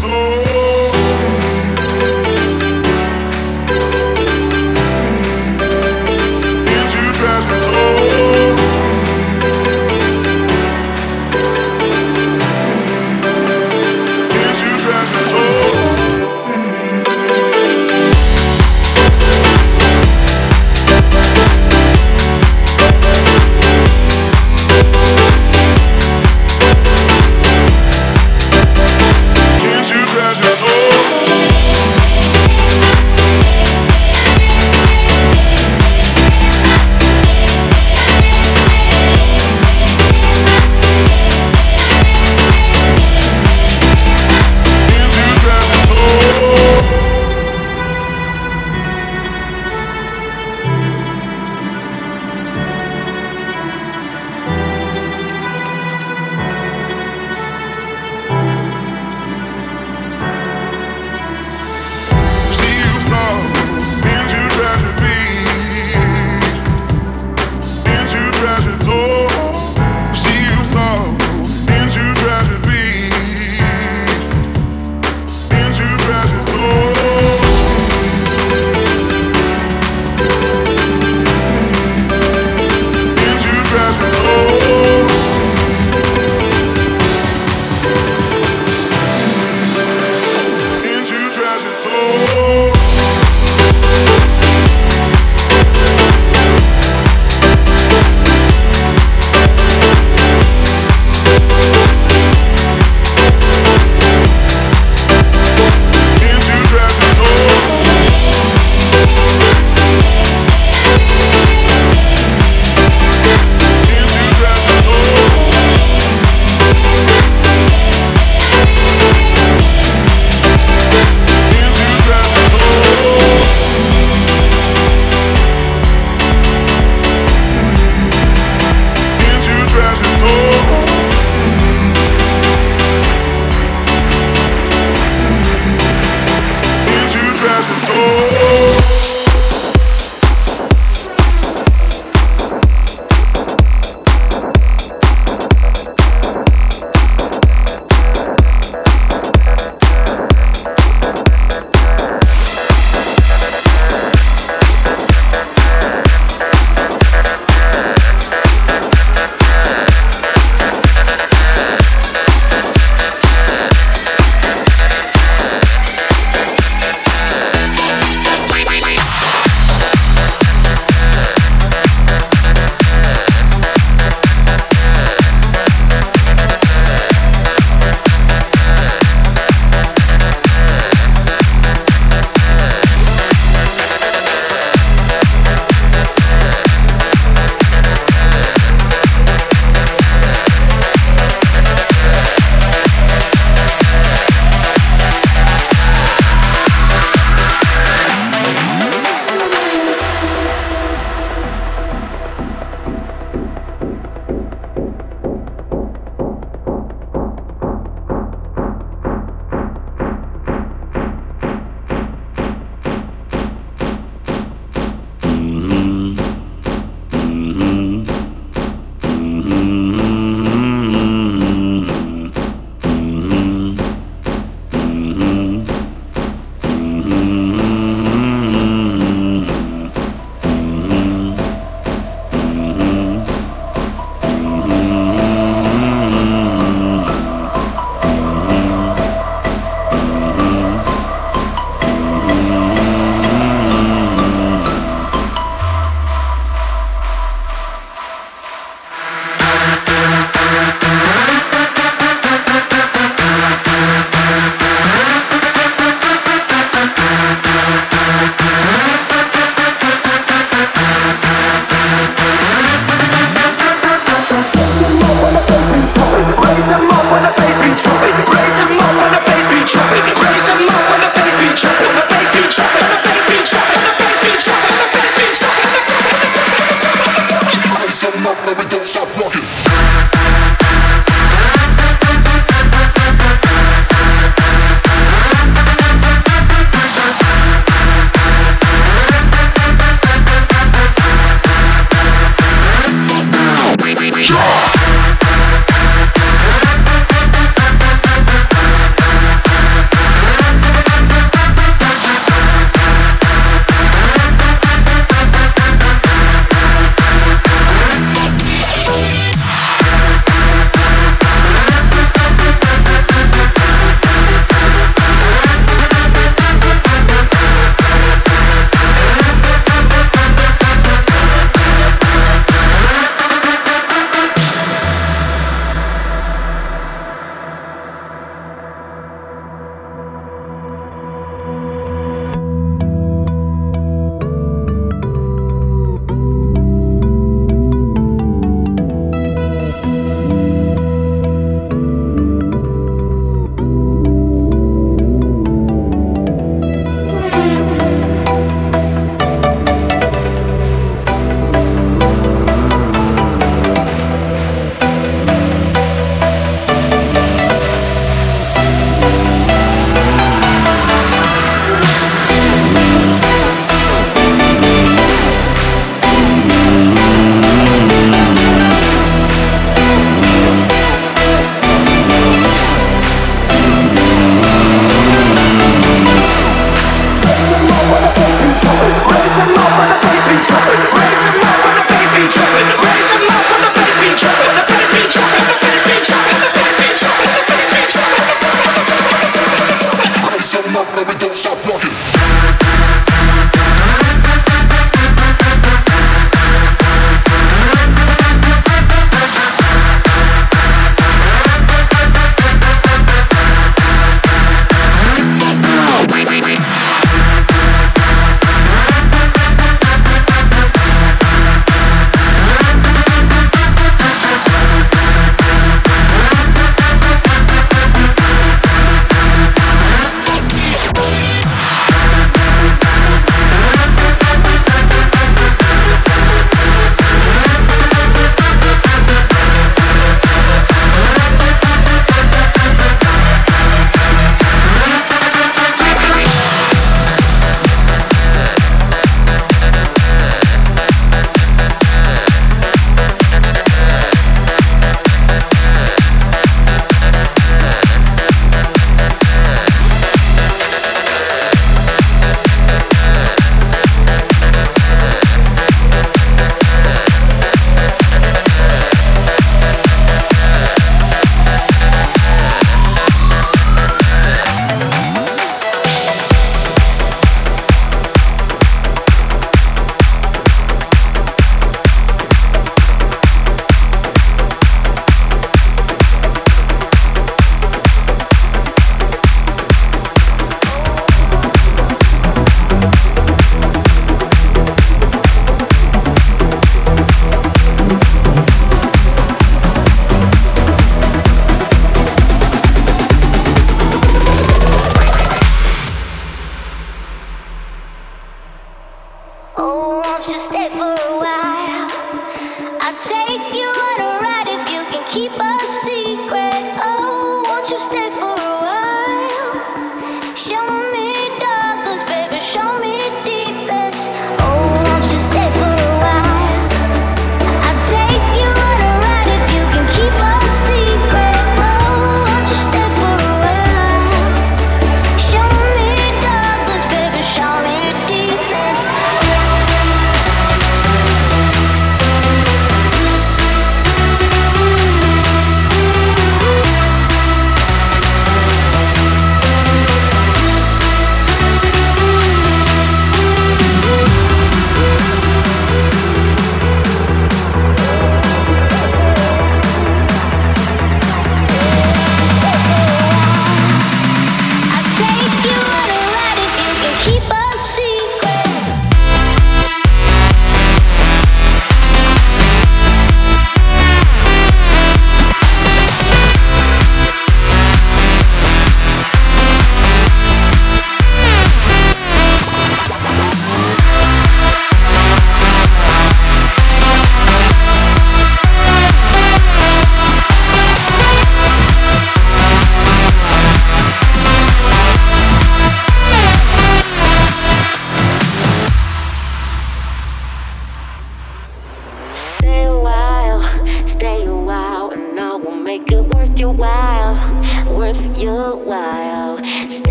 too.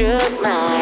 shook my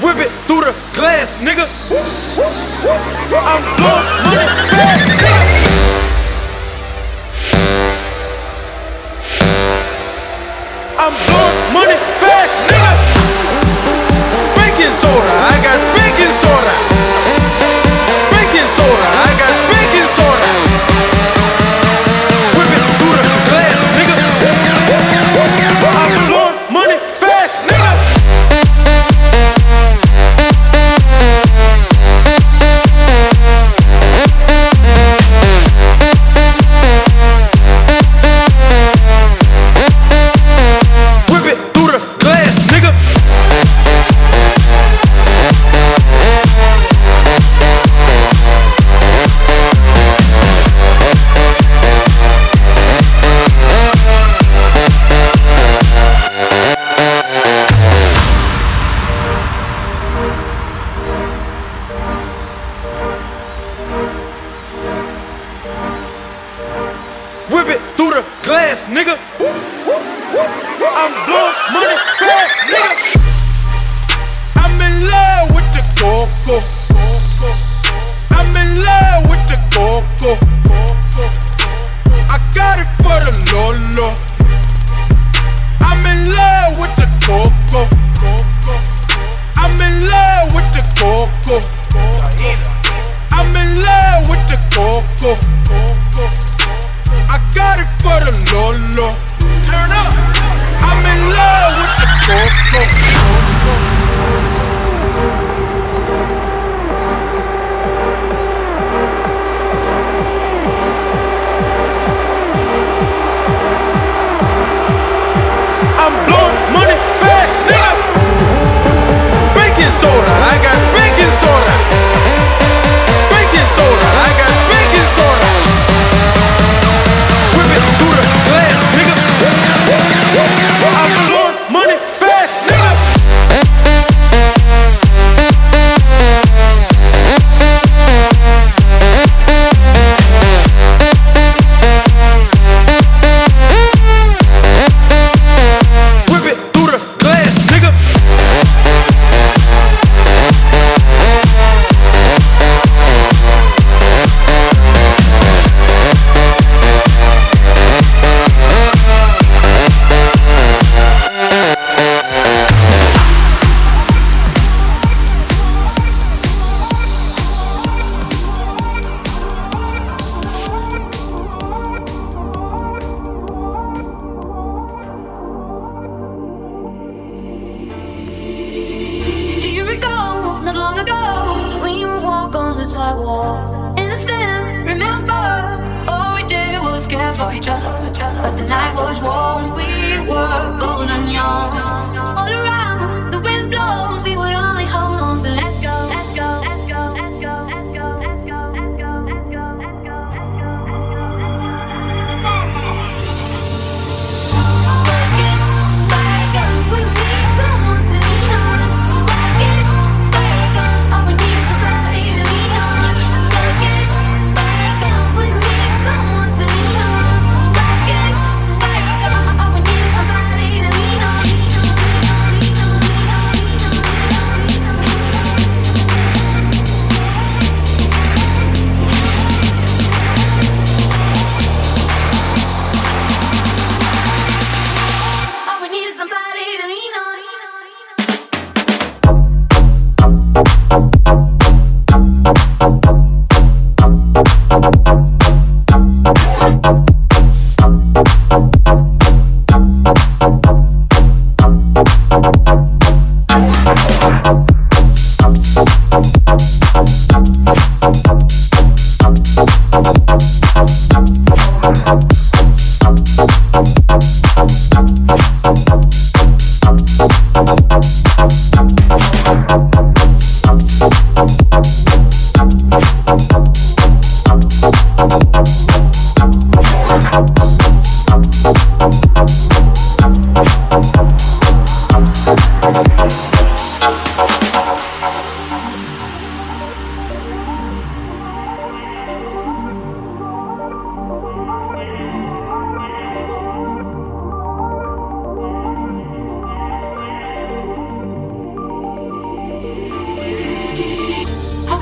Whip it through the glass, nigga. I'm blowing money fast, nigga. coco. I'm in love with the coco. I got it for the lolo. I'm in love with the coco. I'm in love with the coco. I'm in love with the coco. I got it for the lolo. Turn up. I'm in love with the coco. soda. I got baking soda.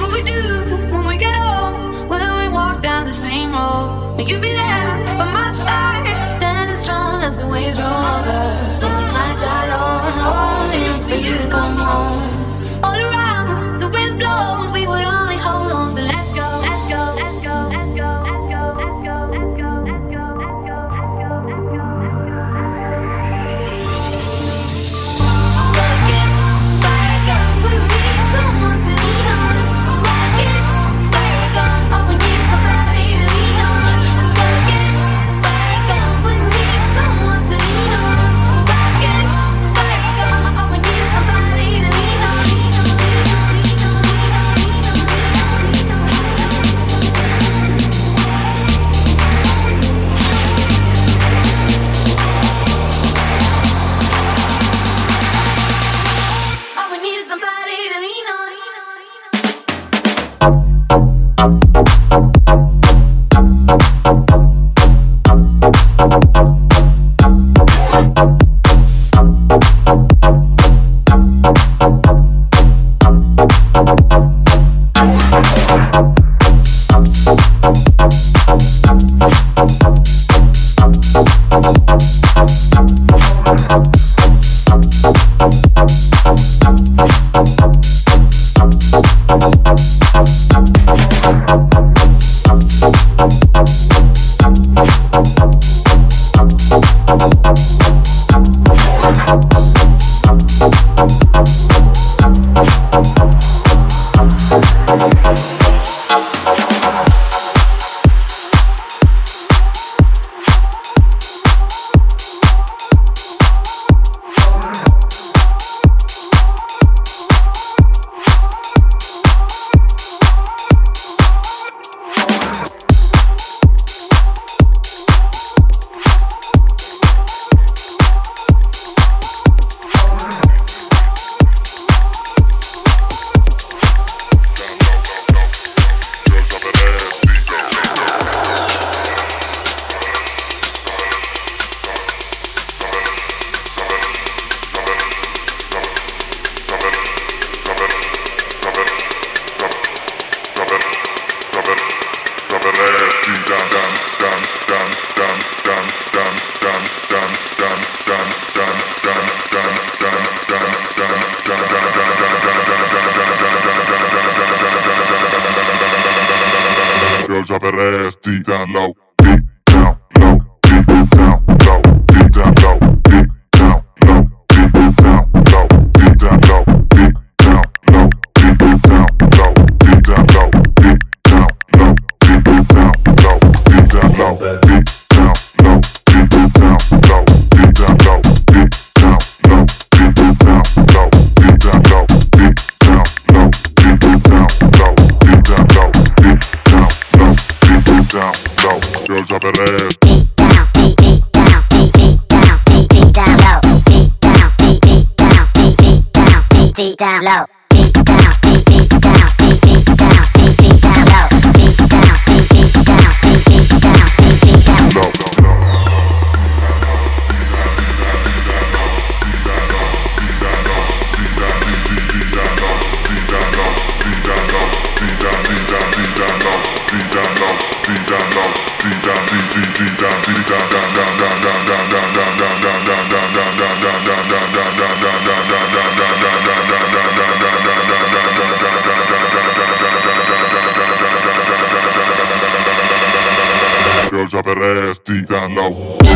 what we do when we get old. Will we walk down the same road? Will you be there by my side? Standing strong as the waves roll over. And the nights are long, longing for you to come home. down. Yo ya perré, tirando.